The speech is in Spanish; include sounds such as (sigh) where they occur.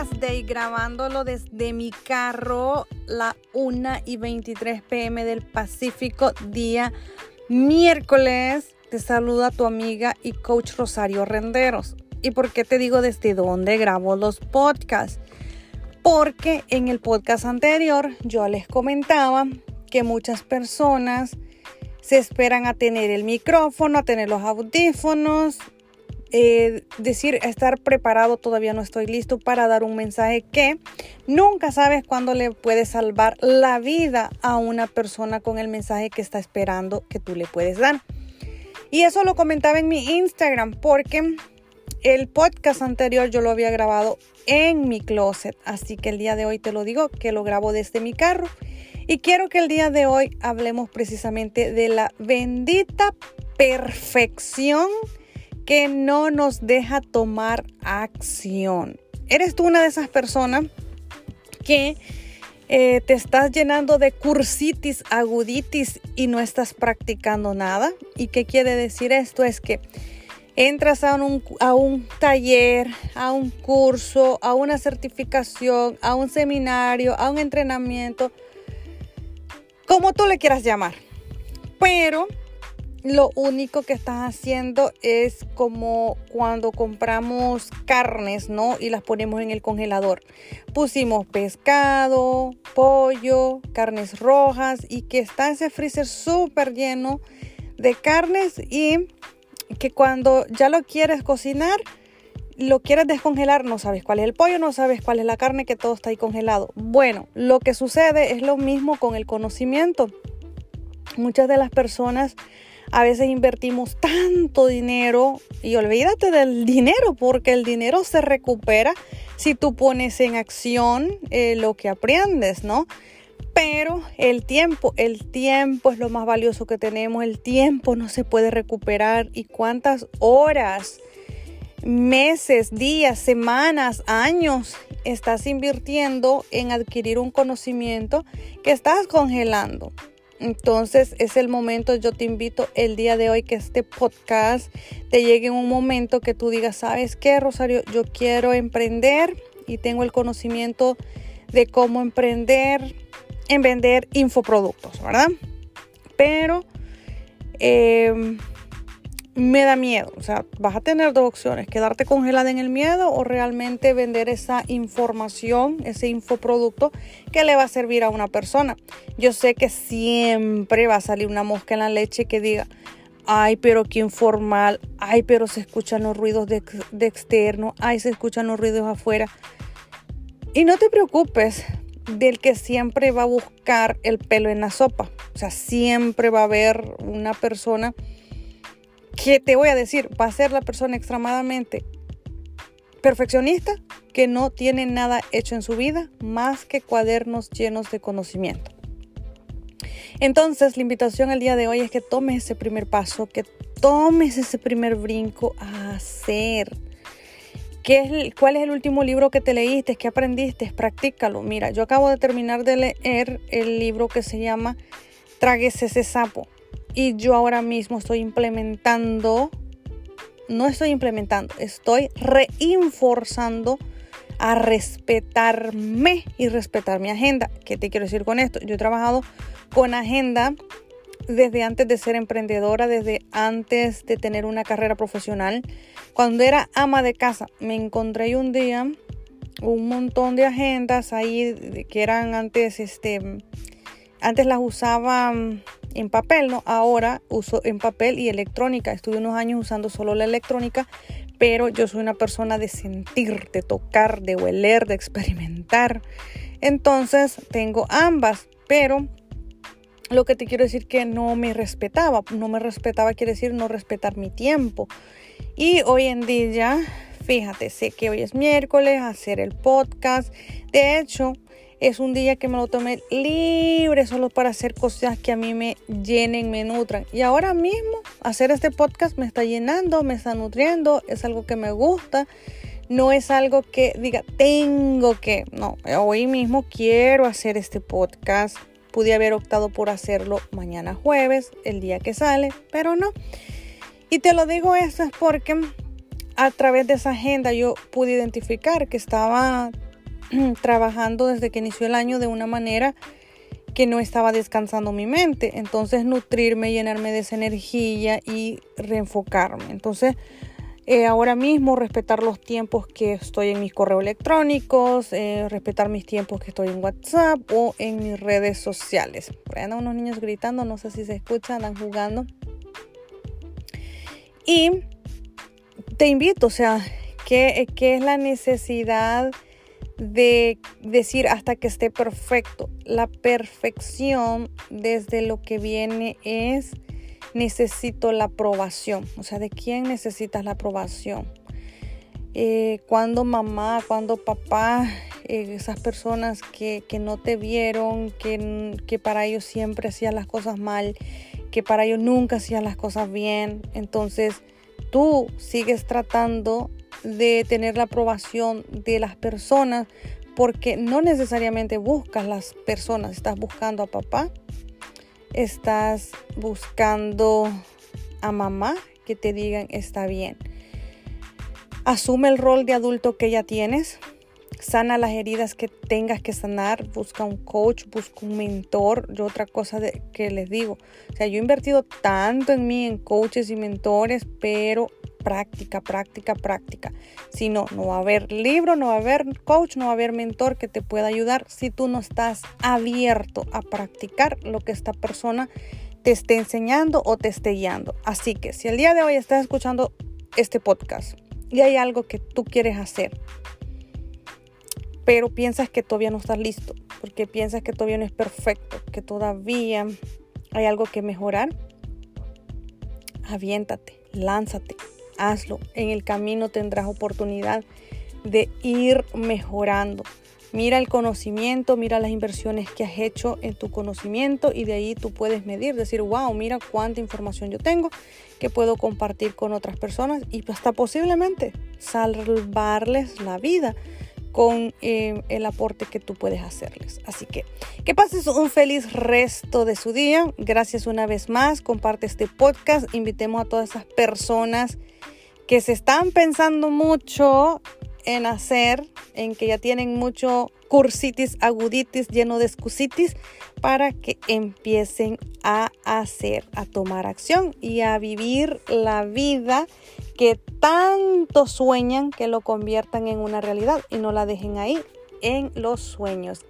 Podcast Day grabándolo desde mi carro la 1 y 23 pm del Pacífico, día miércoles. Te saluda tu amiga y coach Rosario Renderos. ¿Y por qué te digo desde dónde grabo los podcasts? Porque en el podcast anterior yo les comentaba que muchas personas se esperan a tener el micrófono, a tener los audífonos, eh, decir estar preparado, todavía no estoy listo para dar un mensaje que nunca sabes cuándo le puedes salvar la vida a una persona con el mensaje que está esperando que tú le puedes dar. Y eso lo comentaba en mi Instagram porque el podcast anterior yo lo había grabado en mi closet, así que el día de hoy te lo digo que lo grabo desde mi carro. Y quiero que el día de hoy hablemos precisamente de la bendita perfección que no nos deja tomar acción. ¿Eres tú una de esas personas que eh, te estás llenando de cursitis, aguditis y no estás practicando nada? ¿Y qué quiere decir esto? Es que entras a un, a un taller, a un curso, a una certificación, a un seminario, a un entrenamiento, como tú le quieras llamar. Pero lo único que estás haciendo es como cuando compramos carnes, ¿no? Y las ponemos en el congelador. Pusimos pescado, pollo, carnes rojas y que está ese freezer súper lleno de carnes y que cuando ya lo quieres cocinar, lo quieres descongelar, no sabes cuál es el pollo, no sabes cuál es la carne, que todo está ahí congelado. Bueno, lo que sucede es lo mismo con el conocimiento. Muchas de las personas a veces invertimos tanto dinero y olvídate del dinero porque el dinero se recupera si tú pones en acción eh, lo que aprendes, ¿no? Pero el tiempo, el tiempo es lo más valioso que tenemos, el tiempo no se puede recuperar y cuántas horas, meses, días, semanas, años estás invirtiendo en adquirir un conocimiento que estás congelando. Entonces es el momento, yo te invito el día de hoy que este podcast te llegue en un momento que tú digas, ¿sabes qué, Rosario? Yo quiero emprender y tengo el conocimiento de cómo emprender en vender infoproductos, ¿verdad? Pero eh, me da miedo. O sea, vas a tener dos opciones, quedarte congelada en el miedo o realmente vender esa información, ese infoproducto que le va a servir a una persona. Yo sé que siempre va a salir una mosca en la leche que diga, ay, pero qué informal, ay, pero se escuchan los ruidos de, de externo, ay, se escuchan los ruidos afuera. Y no te preocupes del que siempre va a buscar el pelo en la sopa. O sea, siempre va a haber una persona que te voy a decir, va a ser la persona extremadamente perfeccionista que no tiene nada hecho en su vida más que cuadernos llenos de conocimiento. Entonces, la invitación el día de hoy es que tomes ese primer paso, que tomes ese primer brinco a hacer. ¿Qué es, ¿Cuál es el último libro que te leíste? ¿Qué aprendiste? Practícalo. Mira, yo acabo de terminar de leer el libro que se llama Tragues ese sapo y yo ahora mismo estoy implementando, no estoy implementando, estoy reinforzando a respetarme y respetar mi agenda. ¿Qué te quiero decir con esto? Yo he trabajado con agenda desde antes de ser emprendedora, desde antes de tener una carrera profesional. Cuando era ama de casa, me encontré un día un montón de agendas ahí que eran antes, este, antes las usaba en papel, ¿no? Ahora uso en papel y electrónica. Estuve unos años usando solo la electrónica, pero yo soy una persona de sentir, de tocar, de oler, de experimentar. Entonces tengo ambas, pero lo que te quiero decir que no me respetaba. No me respetaba quiere decir no respetar mi tiempo. Y hoy en día, fíjate, sé que hoy es miércoles, hacer el podcast. De hecho, es un día que me lo tomé libre solo para hacer cosas que a mí me llenen, me nutran. Y ahora mismo hacer este podcast me está llenando, me está nutriendo, es algo que me gusta. No es algo que diga, tengo que, no, hoy mismo quiero hacer este podcast. Pude haber optado por hacerlo mañana jueves, el día que sale, pero no. Y te lo digo eso es porque a través de esa agenda yo pude identificar que estaba (clears throat) trabajando desde que inició el año de una manera que no estaba descansando mi mente. Entonces nutrirme, llenarme de esa energía y reenfocarme. Entonces eh, ahora mismo respetar los tiempos que estoy en mis correos electrónicos, eh, respetar mis tiempos que estoy en WhatsApp o en mis redes sociales. Por ahí andan unos niños gritando, no sé si se escuchan, andan jugando. Y te invito, o sea, ¿qué, qué es la necesidad de decir hasta que esté perfecto? La perfección desde lo que viene es necesito la aprobación. O sea, ¿de quién necesitas la aprobación? Eh, cuando mamá, cuando papá, eh, esas personas que, no te vieron, que, que para ellos siempre hacían las cosas mal, que para ellos nunca hacían las cosas bien. Entonces, tú sigues tratando de tener la aprobación de las personas porque no necesariamente buscas las personas, estás buscando a papá, estás buscando a mamá que te digan está bien. Asume el rol de adulto que ya tienes. Sana las heridas que tengas que sanar. Busca un coach, busca un mentor. Yo otra cosa de, que les digo. O sea, yo he invertido tanto en mí, en coaches y mentores, pero práctica, práctica, práctica. Si no, no va a haber libro, no va a haber coach, no va a haber mentor que te pueda ayudar si tú no estás abierto a practicar lo que esta persona te esté enseñando o te esté guiando. Así que si el día de hoy estás escuchando este podcast y hay algo que tú quieres hacer, pero piensas que todavía no estás listo, porque piensas que todavía no es perfecto, que todavía hay algo que mejorar, aviéntate, lánzate, hazlo. En el camino tendrás oportunidad de ir mejorando. Mira el conocimiento, mira las inversiones que has hecho en tu conocimiento y de ahí tú puedes medir, decir, wow, mira cuánta información yo tengo que puedo compartir con otras personas y hasta posiblemente salvarles la vida con eh, el aporte que tú puedes hacerles. Así que que pases un feliz resto de su día. Gracias una vez más. Comparte este podcast. Invitemos a todas esas personas que se están pensando mucho en hacer, en que ya tienen mucho cursitis, aguditis, lleno de excusitis, para que empiecen a hacer, a tomar acción y a vivir la vida que tanto sueñan que lo conviertan en una realidad y no la dejen ahí en los sueños.